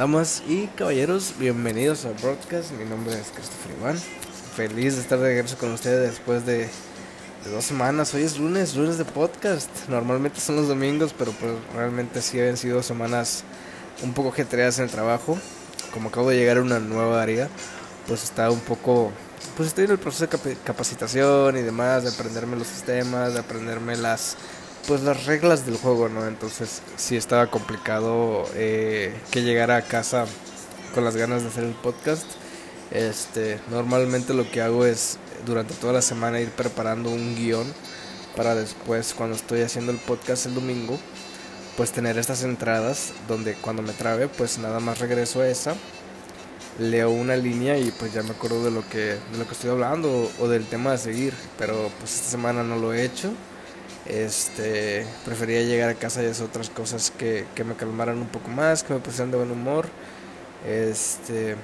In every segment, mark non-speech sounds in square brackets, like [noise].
Damas y caballeros, bienvenidos al broadcast. Mi nombre es Christopher Iván. Feliz de estar de regreso con ustedes después de, dos semanas. Hoy es lunes, lunes de podcast. Normalmente son los domingos, pero pues realmente sí habían sido semanas un poco getreadas en el trabajo. Como acabo de llegar a una nueva área, pues está un poco. Pues estoy en el proceso de capacitación y demás, de aprenderme los sistemas, de aprenderme las pues las reglas del juego, ¿no? Entonces sí estaba complicado eh, que llegara a casa con las ganas de hacer el podcast. Este, normalmente lo que hago es durante toda la semana ir preparando un guion para después cuando estoy haciendo el podcast el domingo, pues tener estas entradas donde cuando me trabe, pues nada más regreso a esa, leo una línea y pues ya me acuerdo de lo que de lo que estoy hablando o, del tema a seguir, pero pues esta semana no lo he hecho este, prefería llegar a casa y hacer otras cosas que, que me calmaran un poco más, que me pusieran de buen humor. Este,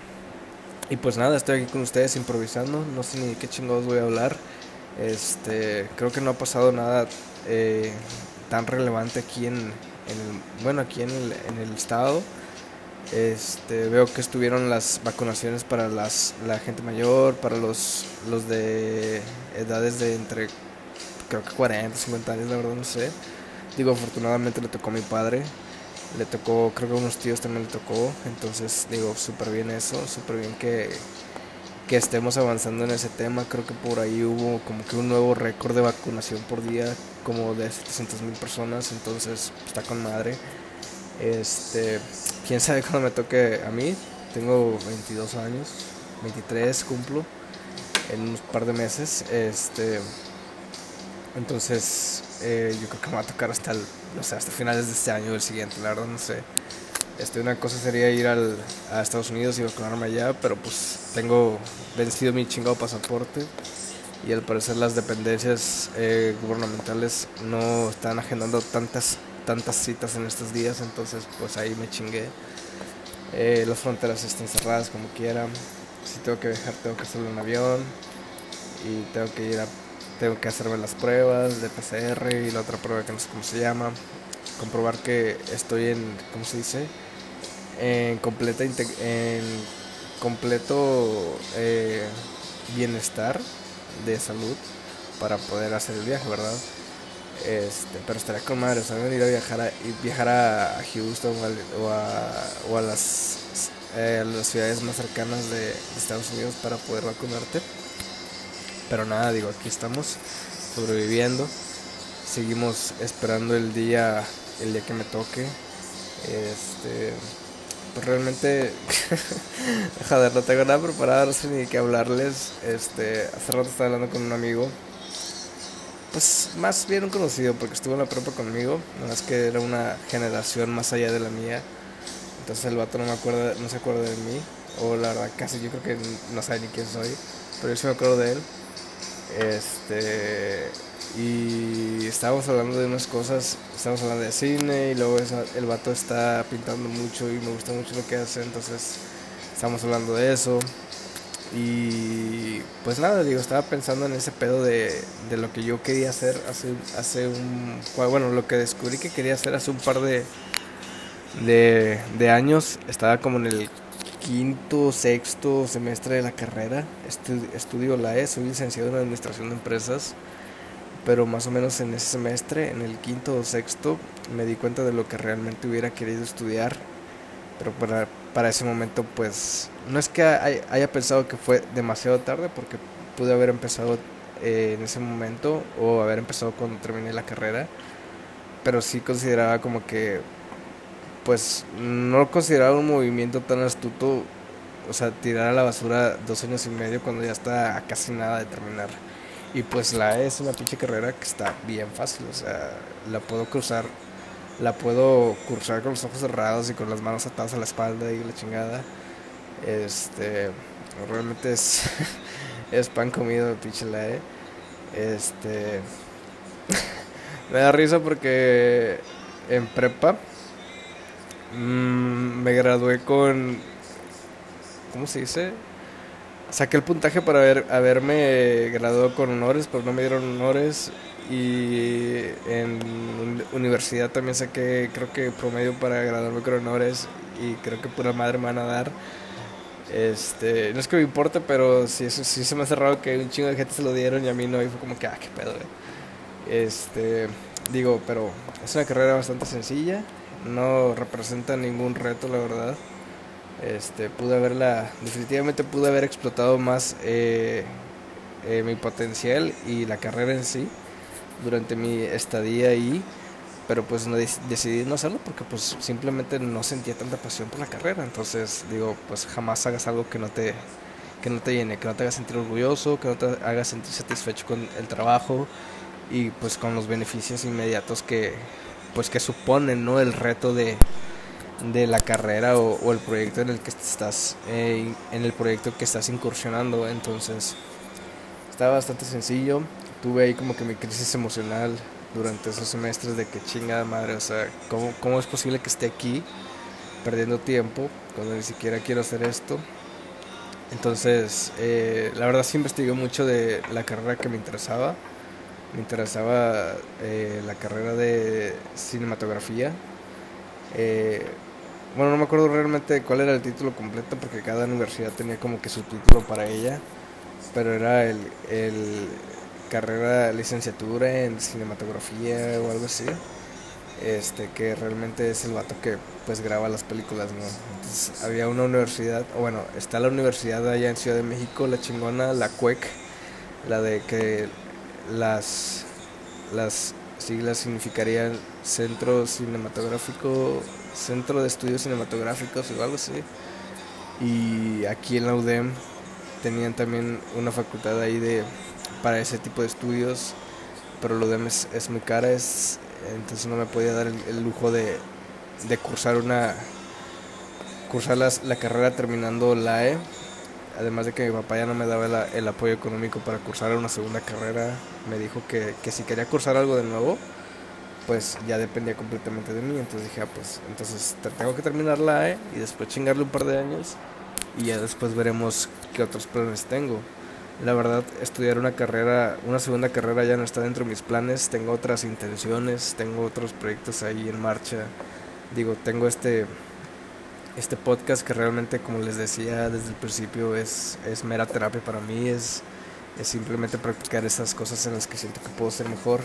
y pues nada, estoy aquí con ustedes improvisando, no sé ni qué chingados voy a hablar. Este, creo que no ha pasado nada eh, tan relevante aquí en, en bueno, aquí en el, en el estado. Este, veo que estuvieron las vacunaciones para las, la gente mayor, para los, los de edades de entre creo que 40, 50 años, la verdad no sé. Digo, afortunadamente le tocó a mi padre, le tocó, creo que a unos tíos también le tocó, entonces digo, súper bien eso, súper bien que, que estemos avanzando en ese tema. Creo que por ahí hubo como que un nuevo récord de vacunación por día, como de 700 mil personas, entonces está con madre. Este, quién sabe cuándo me toque a mí, tengo 22 años, 23 cumplo en un par de meses. Este, entonces, eh, yo creo que me va a tocar hasta, hasta finales de este año o el siguiente, la verdad no sé. Este, una cosa sería ir al, a Estados Unidos y vacunarme allá, pero pues tengo vencido mi chingado pasaporte y al parecer las dependencias eh, gubernamentales no están agendando tantas tantas citas en estos días, entonces pues ahí me chingué. Eh, las fronteras están cerradas como quiera. Si tengo que viajar, tengo que hacerlo en avión y tengo que ir a tengo que hacerme las pruebas de PCR y la otra prueba que no sé cómo se llama. Comprobar que estoy en, ¿cómo se dice? En completa en completo eh, bienestar de salud para poder hacer el viaje, ¿verdad? Este, pero estaría con madre, ¿saben? Ir a viajar a, viajar a Houston o a, o a, las, eh, las ciudades más cercanas de Estados Unidos para poder vacunarte. Pero nada, digo, aquí estamos sobreviviendo. Seguimos esperando el día, el día que me toque. Este, pues realmente, [laughs] joder, no tengo nada preparado, no sé ni qué hablarles. Este, hace rato estaba hablando con un amigo. Pues más bien un conocido, porque estuvo en la prepa conmigo. Nada más que era una generación más allá de la mía. Entonces el vato no me acuerda, no se acuerda de mí. O la verdad, casi yo creo que no sabe ni quién soy. Pero yo sí me acuerdo de él. Este. Y estábamos hablando de unas cosas, estábamos hablando de cine y luego el vato está pintando mucho y me gusta mucho lo que hace, entonces estamos hablando de eso. Y pues nada, digo, estaba pensando en ese pedo de, de lo que yo quería hacer hace, hace un... Bueno, lo que descubrí que quería hacer hace un par de, de, de años. Estaba como en el quinto, sexto semestre de la carrera. estudio la E, soy licenciado en Administración de Empresas, pero más o menos en ese semestre, en el quinto o sexto, me di cuenta de lo que realmente hubiera querido estudiar. Pero para, para ese momento, pues, no es que haya pensado que fue demasiado tarde, porque pude haber empezado eh, en ese momento o haber empezado cuando terminé la carrera, pero sí consideraba como que pues no lo consideraba un movimiento tan astuto, o sea, tirar a la basura dos años y medio cuando ya está a casi nada de terminar. Y pues la E es una pinche carrera que está bien fácil, o sea, la puedo cruzar, la puedo cursar con los ojos cerrados y con las manos atadas a la espalda y la chingada. Este, realmente es, [laughs] es pan comido, pinche la E. Este, [laughs] me da risa porque en prepa Mm, me gradué con. ¿Cómo se dice? Saqué el puntaje para haber, haberme graduado con honores, pero no me dieron honores. Y en universidad también saqué, creo que promedio para graduarme con honores. y creo que pura madre me van a dar. Este, no es que me importe, pero sí, sí se me ha cerrado que un chingo de gente se lo dieron y a mí no, y fue como que, ah, qué pedo, Este, digo, pero es una carrera bastante sencilla, no representa ningún reto, la verdad. Este, pude haberla, definitivamente pude haber explotado más eh, eh, mi potencial y la carrera en sí durante mi estadía ahí pero pues no decidí no hacerlo porque pues simplemente no sentía tanta pasión por la carrera entonces digo pues jamás hagas algo que no te que no te llene que no te haga sentir orgulloso que no te haga sentir satisfecho con el trabajo y pues con los beneficios inmediatos que pues que suponen no el reto de, de la carrera o, el proyecto en el que estás eh, en el proyecto que estás incursionando entonces estaba bastante sencillo tuve ahí como que mi crisis emocional durante esos semestres de que chingada madre, o sea, ¿cómo, cómo es posible que esté aquí perdiendo tiempo cuando ni siquiera quiero hacer esto? Entonces, eh, la verdad sí investigué mucho de la carrera que me interesaba. Me interesaba eh, la carrera de cinematografía. Eh, bueno, no me acuerdo realmente cuál era el título completo porque cada universidad tenía como que su título para ella. Pero era el, el carrera, licenciatura en cinematografía o algo así. Este, que realmente es el vato que pues graba las películas, ¿no? Entonces había una universidad, o bueno, está la universidad allá en Ciudad de México, la chingona, la CUEC, la de que las, las siglas significarían Centro Cinematográfico, Centro de Estudios Cinematográficos o algo así. Y aquí en la UDEM tenían también una facultad ahí de para ese tipo de estudios, pero lo demás es, muy cara, es, entonces no me podía dar el, lujo de, de, cursar una cursar la carrera terminando la E. Además de que mi papá ya no me daba el apoyo económico para cursar una segunda carrera, me dijo que, que si quería cursar algo de nuevo, pues ya dependía completamente de mí. Entonces dije, ah, pues entonces tengo que terminar la E y después chingarle un par de años y ya después veremos qué otros planes tengo. La verdad, estudiar una carrera, una segunda carrera ya no está dentro de mis planes. Tengo otras intenciones, tengo otros proyectos ahí en marcha. Digo, tengo este, este podcast que realmente, como les decía desde el principio, es, es mera terapia para mí. Es, es simplemente practicar esas cosas en las que siento que puedo ser mejor.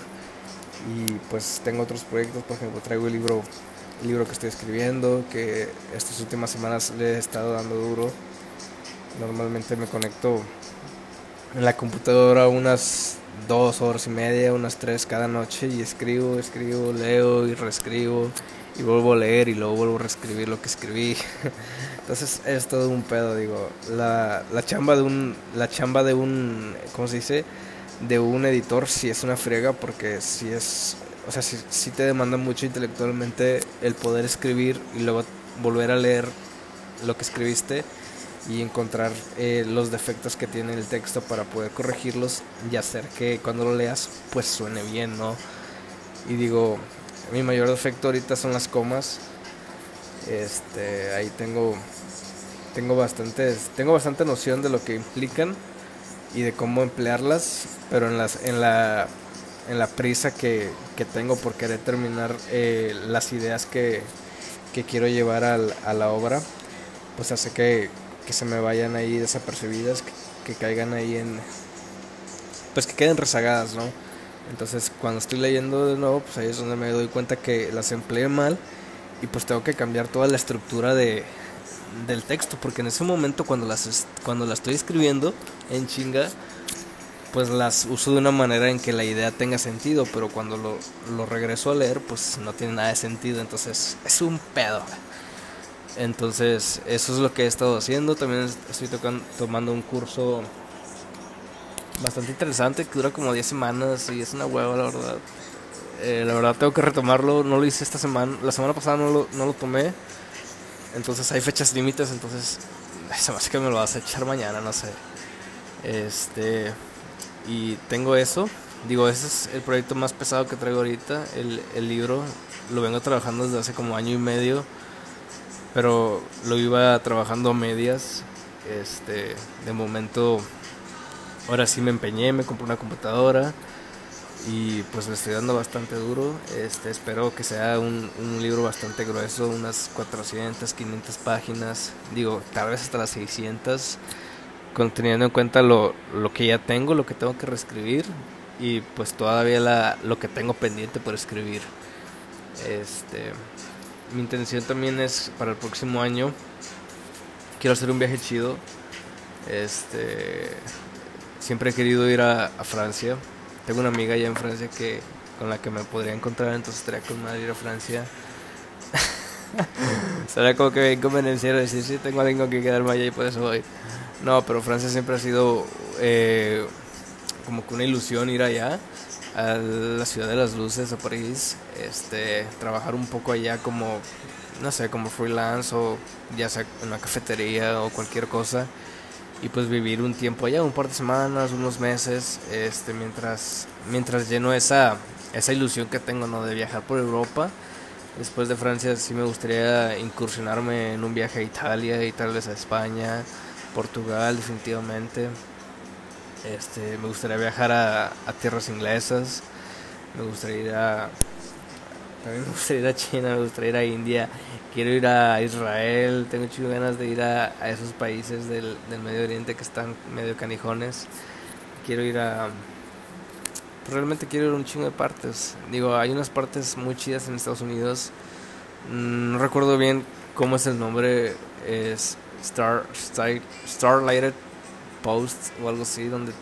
Y pues tengo otros proyectos, por ejemplo, traigo el libro, el libro que estoy escribiendo, que estas últimas semanas le he estado dando duro. Normalmente me conecto en la computadora unas dos horas y media, unas tres cada noche y escribo, escribo, leo y reescribo y vuelvo a leer y luego vuelvo a reescribir lo que escribí. [laughs] Entonces es todo un pedo, digo, la, la chamba de un la chamba de un ¿cómo se dice? de un editor si es una friega porque si es o sea, si, si te demanda mucho intelectualmente el poder escribir y luego volver a leer lo que escribiste y encontrar eh, los defectos que tiene el texto para poder corregirlos y hacer que cuando lo leas pues suene bien, ¿no? Y digo, mi mayor defecto ahorita son las comas. Este, ahí tengo tengo bastantes tengo bastante noción de lo que implican y de cómo emplearlas, pero en las en la en la prisa que, que tengo por querer terminar eh, las ideas que, que quiero llevar al, a la obra, pues hace que, que se me vayan ahí desapercibidas, que, caigan ahí en... pues que queden rezagadas, ¿no? Entonces cuando estoy leyendo de nuevo, pues ahí es donde me doy cuenta que las empleé mal y pues tengo que cambiar toda la estructura de, del texto, porque en ese momento cuando las, cuando las estoy escribiendo en chinga, pues las uso de una manera en que la idea tenga sentido, pero cuando lo, lo regreso a leer, pues no tiene nada de sentido, entonces es un pedo. Entonces, eso es lo que he estado haciendo. También estoy tocando, tomando un curso bastante interesante que dura como 10 semanas y es una hueva, la verdad. Eh, la verdad, tengo que retomarlo. No lo hice esta semana. La semana pasada no lo, no lo tomé. Entonces, hay fechas límites. Entonces, [laughs] se me hace que me lo vas a echar mañana, no sé. Este. Y tengo eso. Digo, ese es el proyecto más pesado que traigo ahorita. El, el libro lo vengo trabajando desde hace como año y medio pero lo iba trabajando a medias. Este, de momento, ahora sí me empeñé, me compré una computadora y pues le estoy dando bastante duro. Este, espero que sea un, un, libro bastante grueso, unas 400, 500 páginas, digo, tal vez hasta las 600, teniendo en cuenta lo, lo que ya tengo, lo que tengo que reescribir y pues todavía la, lo que tengo pendiente por escribir. Este, mi intención también es para el próximo año, quiero hacer un viaje chido. Este, siempre he querido ir a, Francia tengo una amiga allá en Francia que con la que me podría encontrar, entonces estaría con madre ir a Francia. [laughs] Sería como que me convenciera decir, sí, tengo algo que quedarme allá y por eso voy. No, pero Francia siempre ha sido eh, como que una ilusión ir allá, a la ciudad de las luces, a París, este, trabajar un poco allá como, no sé, como freelance o ya sea en una cafetería o cualquier cosa y pues vivir un tiempo allá, un par de semanas, unos meses, este, mientras, mientras lleno esa, esa ilusión que tengo ¿no? de viajar por Europa. Después de Francia sí me gustaría incursionarme en un viaje a Italia y tal vez a España, Portugal definitivamente. Este, me gustaría viajar a, a tierras inglesas, me gustaría ir a también me gustaría ir a China, me gustaría ir a India, quiero ir a Israel, tengo muchas ganas de ir a, esos países del, Medio Oriente que están medio canijones. Quiero ir a... Pues realmente quiero ir a un chingo de partes. Digo, hay unas partes muy chidas en Estados Unidos. Mm, no recuerdo bien cómo es el nombre. Es Star, Star, Starlighted Post o algo así, donde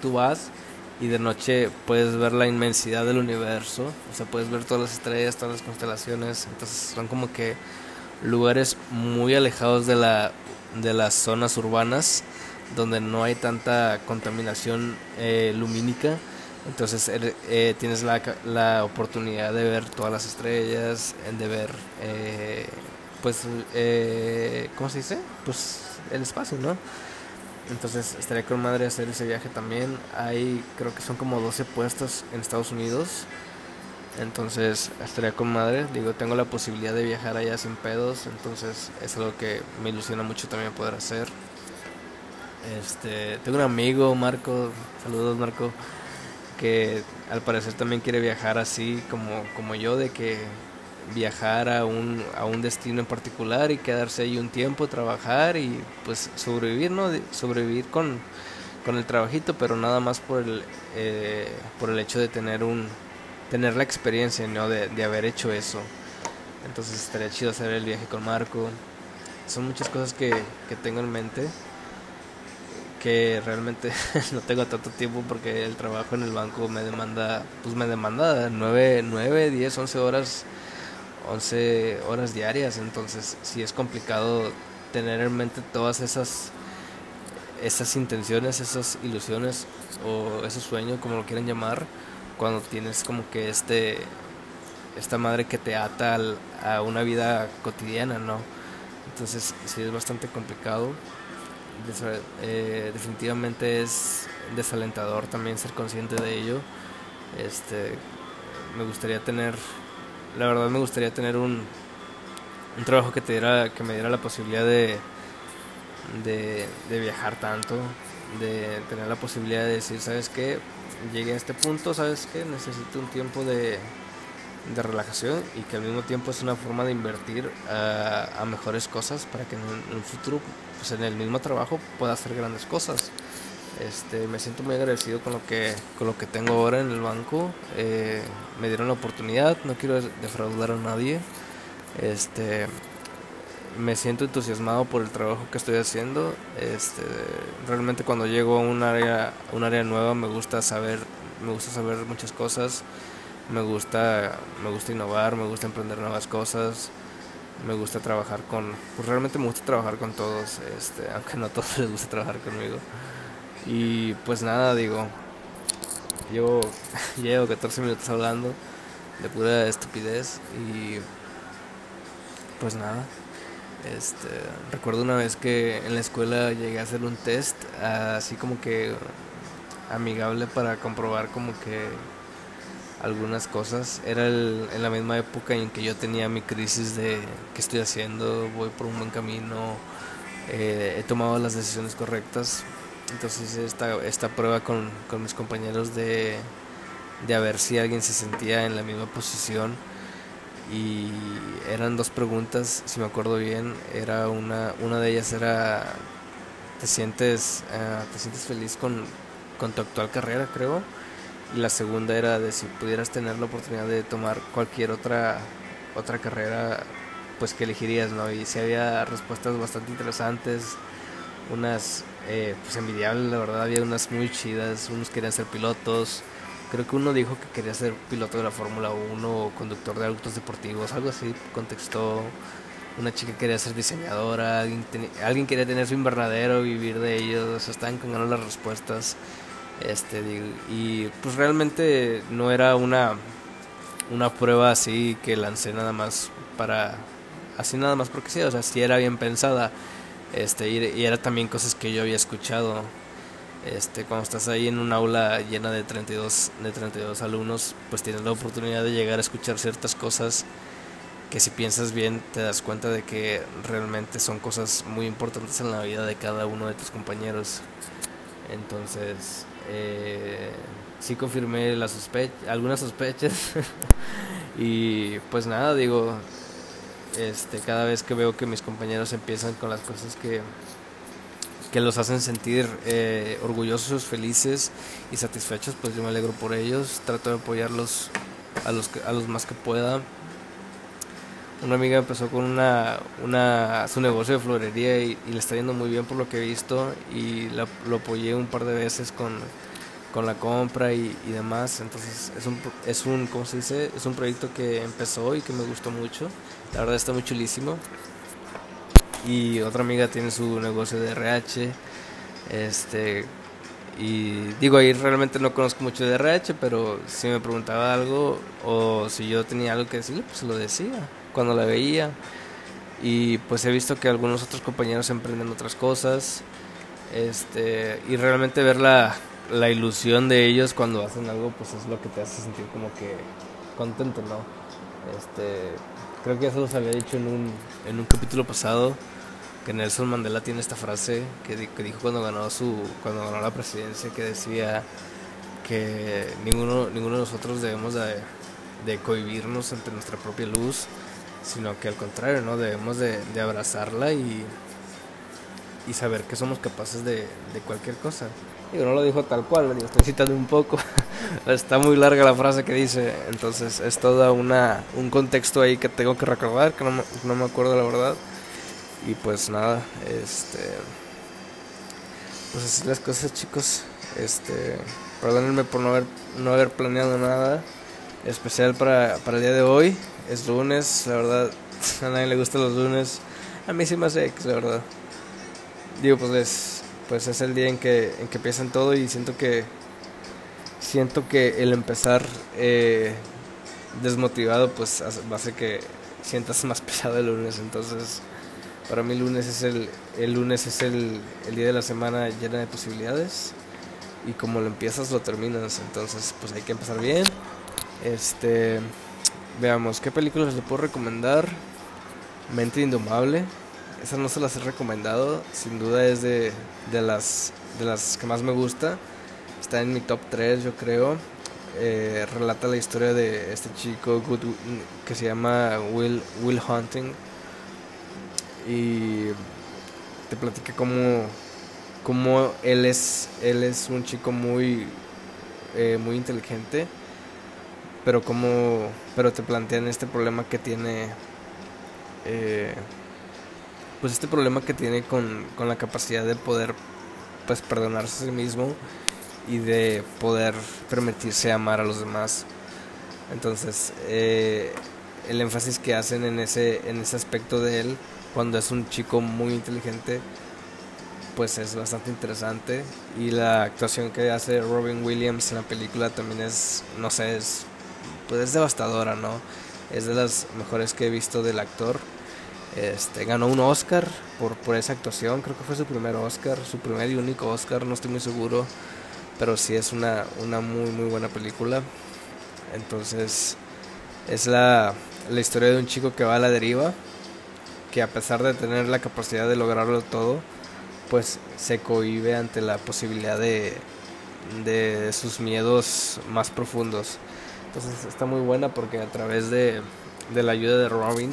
tú vas y de noche puedes ver la inmensidad del universo, o sea, puedes ver todas las estrellas, todas las constelaciones, entonces son como que lugares muy alejados de la de las zonas urbanas donde no hay tanta contaminación eh, lumínica entonces er, eh, tienes la, la, oportunidad de ver todas las estrellas de ver eh, pues eh, cómo se dice pues el espacio no entonces estaría con madre hacer ese viaje también. Hay, creo que son como 12 puestos en Estados Unidos. Entonces estaría con madre. Digo, tengo la posibilidad de viajar allá sin pedos. Entonces es algo que me ilusiona mucho también poder hacer. Este, tengo un amigo, Marco. Saludos, Marco. Que al parecer también quiere viajar así como, como yo, de que viajar a un, a un destino en particular y quedarse ahí un tiempo, trabajar y pues sobrevivir, ¿no? Sobrevivir con, con el trabajito, pero nada más por el, eh, por el hecho de tener un tener la experiencia, ¿no? De, de haber hecho eso. Entonces estaría chido hacer el viaje con Marco. Son muchas cosas que, que tengo en mente que realmente [laughs] no tengo tanto tiempo porque el trabajo en el banco me demanda, pues me demanda 9, 9 10, 11 horas 11 horas diarias, entonces si es complicado tener en mente todas esas esas intenciones, esas ilusiones o esos sueños, como lo quieran llamar, cuando tienes como que este esta madre que te ata a una vida cotidiana, ¿no? Entonces sí es bastante complicado. Eh, definitivamente es desalentador también ser consciente de ello. Este, me gustaría tener la verdad me gustaría tener un, un trabajo que te diera, que me diera la posibilidad de, de, viajar tanto, de tener la posibilidad de decir, ¿sabes qué? Llegué a este punto, ¿sabes qué? Necesito un tiempo de, de relajación y que al mismo tiempo es una forma de invertir a, a mejores cosas para que en, en, futuro, pues en el mismo trabajo, pueda hacer grandes cosas. Este, me siento muy agradecido con lo que con lo que tengo ahora en el banco. Eh, me dieron la oportunidad, no quiero defraudar a nadie. Este, me siento entusiasmado por el trabajo que estoy haciendo. Este, realmente cuando llego a un área un área nueva me gusta saber me gusta saber muchas cosas. Me gusta me gusta innovar, me gusta emprender nuevas cosas. Me gusta trabajar con pues realmente me gusta trabajar con todos, este, [laughs] aunque no a todos les gusta trabajar conmigo. Y pues nada, digo, llevo, [laughs] llevo 14 minutos hablando de pura estupidez y pues nada. Este, recuerdo una vez que en la escuela llegué a hacer un test así como que amigable para comprobar como que algunas cosas. Era en la misma época en que yo tenía mi crisis de qué estoy haciendo, voy por un buen camino, eh, he tomado las decisiones correctas entonces esta, esta prueba con, con mis compañeros de, de a ver si alguien se sentía en la misma posición y eran dos preguntas, si me acuerdo bien, era una, una de ellas era ¿te sientes, eh, te sientes feliz con, con tu actual carrera, creo? Y la segunda era de si pudieras tener la oportunidad de tomar cualquier otra, otra carrera, pues que elegirías, ¿no? Y si había respuestas bastante interesantes, unas eh, pues envidiables, la verdad, había unas muy chidas, unos querían ser pilotos, creo que uno dijo que quería ser piloto de la Fórmula 1 o conductor de autos deportivos, algo así contextó. Una chica quería ser diseñadora, alguien, quería tener su invernadero, vivir de ellos, estaban con ganas las respuestas. Este, y pues realmente no era una, una prueba así que lancé nada más para, así nada más porque sí, o sea, sí era bien pensada. Este, y, era también cosas que yo había escuchado. Este, cuando estás ahí en un aula llena de 32, de 32 alumnos, pues tienes la oportunidad de llegar a escuchar ciertas cosas que si piensas bien te das cuenta de que realmente son cosas muy importantes en la vida de cada uno de tus compañeros. Entonces, eh, sí confirmé algunas sospechas [laughs] y pues nada, digo, este, cada vez que veo que mis compañeros empiezan con las cosas que, que los hacen sentir eh, orgullosos, felices y satisfechos, pues yo me alegro por ellos, trato de apoyarlos a los, a los más que pueda. Una amiga empezó con una, una, su negocio de florería y, le está yendo muy bien por lo que he visto y lo apoyé un par de veces con, con la compra y, demás. Entonces es un, es un, ¿cómo se dice? Es un proyecto que empezó y que me gustó mucho. La verdad está muy chulísimo. Y otra amiga tiene su negocio de RH. Este, y digo, ahí realmente no conozco mucho de RH, pero si me preguntaba algo o si yo tenía algo que decirle, pues lo decía cuando la veía. Y pues he visto que algunos otros compañeros emprenden otras cosas. Este, y realmente ver la, la ilusión de ellos cuando hacen algo, pues es lo que te hace sentir como que contento, ¿no? Este, creo que eso los había dicho en un, en un capítulo pasado, que Nelson Mandela tiene esta frase que, que dijo cuando ganó, su, cuando ganó la presidencia, que decía que ninguno, ninguno de nosotros debemos de, de cohibirnos ante nuestra propia luz, sino que al contrario, ¿no? Debemos de, de abrazarla y, y saber que somos capaces de, de cualquier cosa. Digo, no lo dijo tal cual, lo estoy citando un poco. [laughs] Está muy larga la frase que dice, entonces es toda una un contexto ahí que tengo que recordar, que no me, no me acuerdo la verdad. Y pues nada, este pues así las cosas, chicos. Este, perdónenme por no haber no haber planeado nada especial para, para el día de hoy. Es lunes, la verdad, [laughs] a nadie le gustan los lunes. A mí sí me hace X, la verdad. Digo, pues es, pues es el día en que, en que empiezan todo y siento que siento que el empezar eh, desmotivado pues hace que sientas más [laughs] pesado el lunes. Entonces, para mí el lunes es el, el lunes es el, el día de la semana llena de posibilidades y como lo empiezas lo terminas. Entonces, pues hay que empezar bien. Este, veamos, ¿qué películas le puedo recomendar? Mente Indomable. Esa no se las he recomendado. Sin duda es de, de, las, de las que más me gusta. Está en mi top 3, yo creo. Eh, relata la historia de este chico que se llama Will, Will Hunting. Y te platica cómo, cómo él, es, él es un chico muy, eh, muy inteligente pero como pero te plantean este problema que tiene eh, pues este problema que tiene con, con, la capacidad de poder pues perdonarse a sí mismo y de poder permitirse amar a los demás entonces eh, el énfasis que hacen en ese en ese aspecto de él cuando es un chico muy inteligente pues es bastante interesante y la actuación que hace Robin Williams en la película también es no sé es pues es devastadora, ¿no? Es de las mejores que he visto del actor. Este, ganó un Oscar por, por esa actuación, creo que fue su primer Oscar, su primer y único Oscar, no estoy muy seguro, pero sí es una, muy muy buena película. Entonces es la, historia de un chico que va a la deriva, que a pesar de tener la capacidad de lograrlo todo, pues se cohibe ante la posibilidad de, de sus miedos más profundos. Entonces está muy buena porque a través de, de la ayuda de Robin,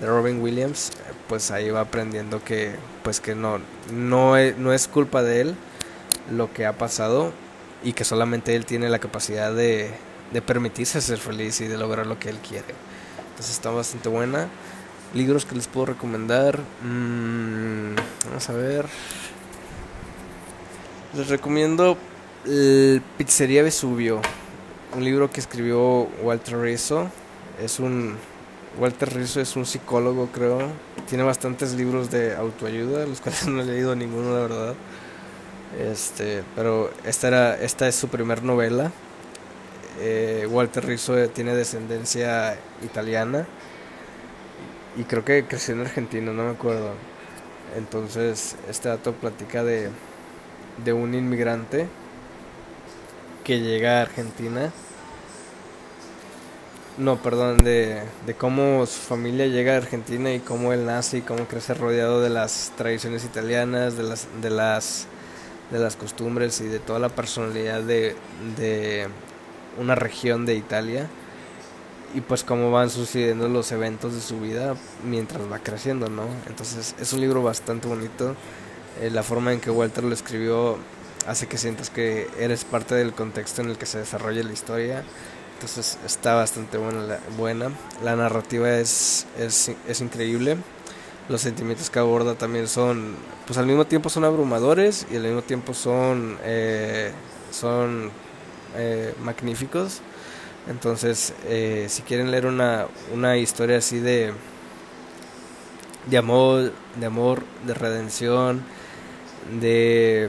de Robin Williams, pues ahí va aprendiendo que pues que no no es, no es culpa de él lo que ha pasado y que solamente él tiene la capacidad de, de permitirse ser feliz y de lograr lo que él quiere. Entonces está bastante buena. Libros que les puedo recomendar. Mm, vamos a ver. Les recomiendo Pizzería Vesubio, un libro que escribió Walter Rizzo. Es un Walter Rizzo es un psicólogo, creo. Tiene bastantes libros de autoayuda, los cuales [laughs] no he leído ninguno, la verdad. Este, pero esta era esta es su primer novela. Eh, Walter Rizzo tiene descendencia italiana y creo que creció en Argentina, no me acuerdo. Entonces, este dato platica de de un inmigrante que llega a Argentina. No, perdón, de, de cómo su familia llega a Argentina y cómo él nace y cómo crece rodeado de las tradiciones italianas, de las, de las, de las costumbres y de toda la personalidad de, de una región de Italia. Y pues cómo van sucediendo los eventos de su vida mientras va creciendo, ¿no? Entonces es un libro bastante bonito eh, la forma en que Walter lo escribió hace que sientas que eres parte del contexto en el que se desarrolla la historia. Entonces está bastante buena. La, buena. la narrativa es, es, es increíble. Los sentimientos que aborda también son, pues al mismo tiempo son abrumadores y al mismo tiempo son, eh, son eh, magníficos. Entonces, eh, si quieren leer una, una historia así de, de amor, de amor, de redención, de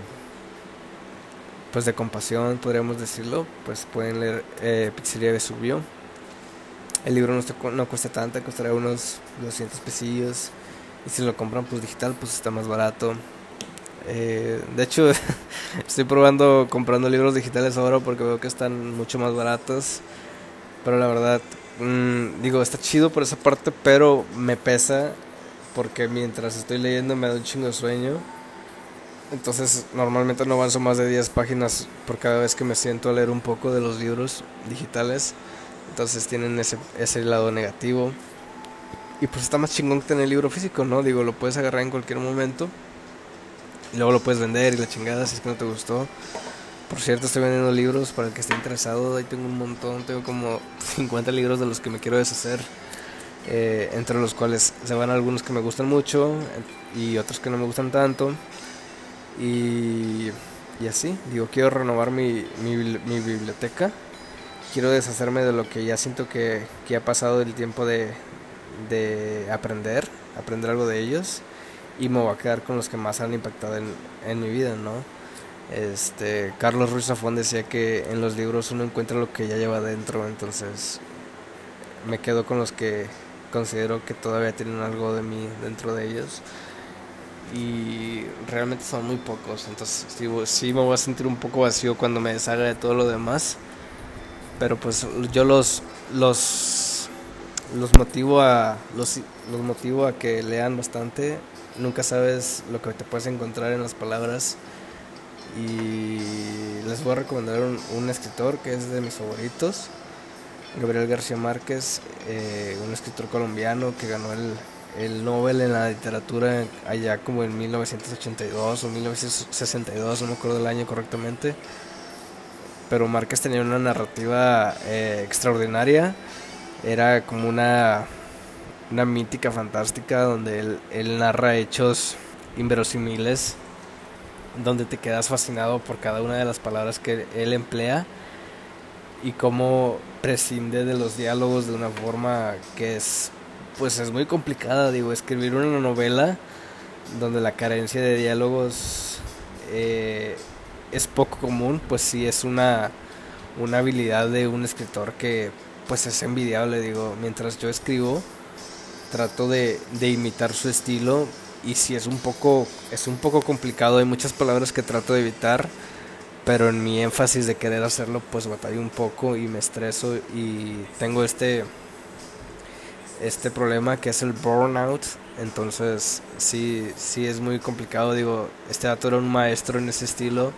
pues de compasión podríamos decirlo pues pueden leer eh, Pizzería Vesubio el libro no, no cuesta tanto costará unos 200 pesillos. Y si lo compran pues digital pues está más barato. Eh, de hecho [laughs] estoy probando comprando libros digitales ahora porque veo que están mucho más baratos. Pero la verdad mmm, digo está chido por esa parte pero me pesa porque mientras estoy leyendo me da un chingo de sueño entonces normalmente no avanzo más de 10 páginas por cada vez que me siento a leer un poco de los libros digitales. Entonces tienen ese, ese lado negativo. Y pues está más chingón que tener libro físico, ¿no? Digo, lo puedes agarrar en cualquier momento. Y luego lo puedes vender y la chingada si es que no te gustó. Por cierto, estoy vendiendo libros para el que esté interesado. Ahí tengo un montón, tengo como 50 libros de los que me quiero deshacer. Eh, entre los cuales se van algunos que me gustan mucho y otros que no me gustan tanto. Y, y así, digo, quiero renovar mi, mi, biblioteca. Quiero deshacerme de lo que ya siento que, que ha pasado el tiempo de, de aprender, aprender algo de ellos. Y me voy a quedar con los que más han impactado en, en mi vida, ¿no? Este, Carlos Ruiz Zafón decía que en los libros uno encuentra lo que ya lleva dentro, entonces me quedo con los que considero que todavía tienen algo de mí dentro de ellos y realmente son muy pocos. Entonces sí, me voy a sentir un poco vacío cuando me deshaga de todo lo demás. Pero pues yo los los los motivo a los, los motivo a que lean bastante. Nunca sabes lo que te puedes encontrar en las palabras. Y les voy a recomendar un, un escritor que es de mis favoritos. Gabriel García Márquez, eh, un escritor colombiano que ganó el el Nobel en la literatura allá como en 1982 o 1962, no me acuerdo el año correctamente. Pero Márquez tenía una narrativa eh, extraordinaria. Era como una, una mítica fantástica donde él, él narra hechos inverosimiles, donde te quedas fascinado por cada una de las palabras que él emplea y cómo prescinde de los diálogos de una forma que es pues es muy complicada, digo, escribir una novela donde la carencia de diálogos eh, es poco común, pues sí es una, una habilidad de un escritor que pues es envidiable, digo, mientras yo escribo trato de, de imitar su estilo y si es un poco es un poco complicado, hay muchas palabras que trato de evitar, pero en mi énfasis de querer hacerlo pues batallo un poco y me estreso y tengo este este problema que es el burnout. Entonces, sí, sí es muy complicado. Digo, este dato era un maestro en ese estilo.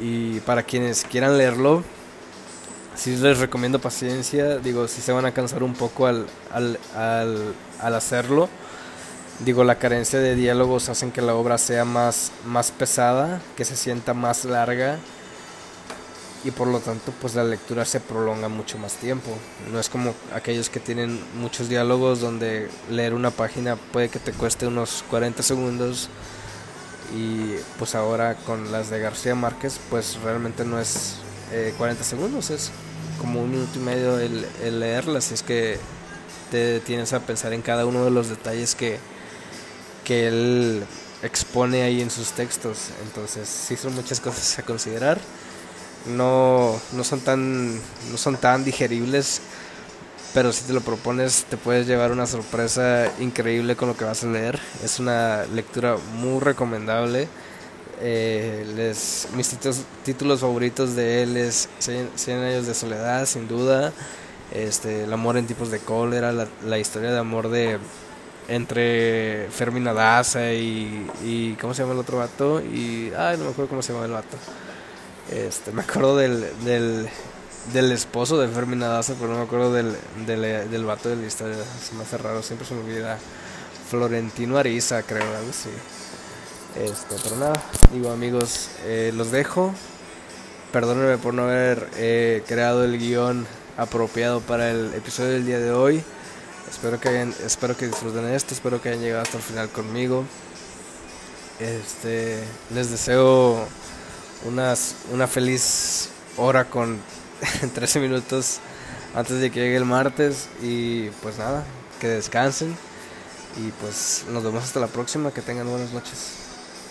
y para quienes quieran leerlo, sí les recomiendo paciencia. Digo, si se van a cansar un poco al, al, al, al hacerlo. Digo, la carencia de diálogos hacen que la obra sea más, más pesada, que se sienta más larga y por lo tanto pues la lectura se prolonga mucho más tiempo. No es como aquellos que tienen muchos diálogos donde leer una página puede que te cueste unos 40 segundos y pues ahora con las de García Márquez pues realmente no es 40 eh, segundos, es como un minuto y medio el, el leerlas, es que te tienes a pensar en cada uno de los detalles que que él expone ahí en sus textos. Entonces, sí son muchas cosas a considerar. No, no son tan no son tan digeribles, pero si te lo propones te puedes llevar una sorpresa increíble con lo que vas a leer. Es una lectura muy recomendable. Eh, mis títulos, favoritos de él es 100 años de soledad, sin duda. Este, el amor en tipos de cólera, la, la historia de amor de entre Fermina Daza y, y ¿cómo se llama el otro vato? Y ay, no me acuerdo cómo se llama el vato. Este, me acuerdo del, del, esposo de Fermina Daza, pero no me acuerdo del, del, del vato de la historia. Se me hace raro, siempre se me olvida. Florentino Ariza, creo, algo así. Este, pero nada, digo amigos, eh, los dejo. Perdónenme por no haber eh, creado el guion apropiado para el episodio del día de hoy. Espero que hayan, espero que disfruten esto, espero que hayan llegado hasta el final conmigo. Este, les deseo unas, una feliz hora con [laughs] 13 minutos antes de que llegue el martes y pues nada, que descansen y pues nos vemos hasta la próxima, que tengan buenas noches.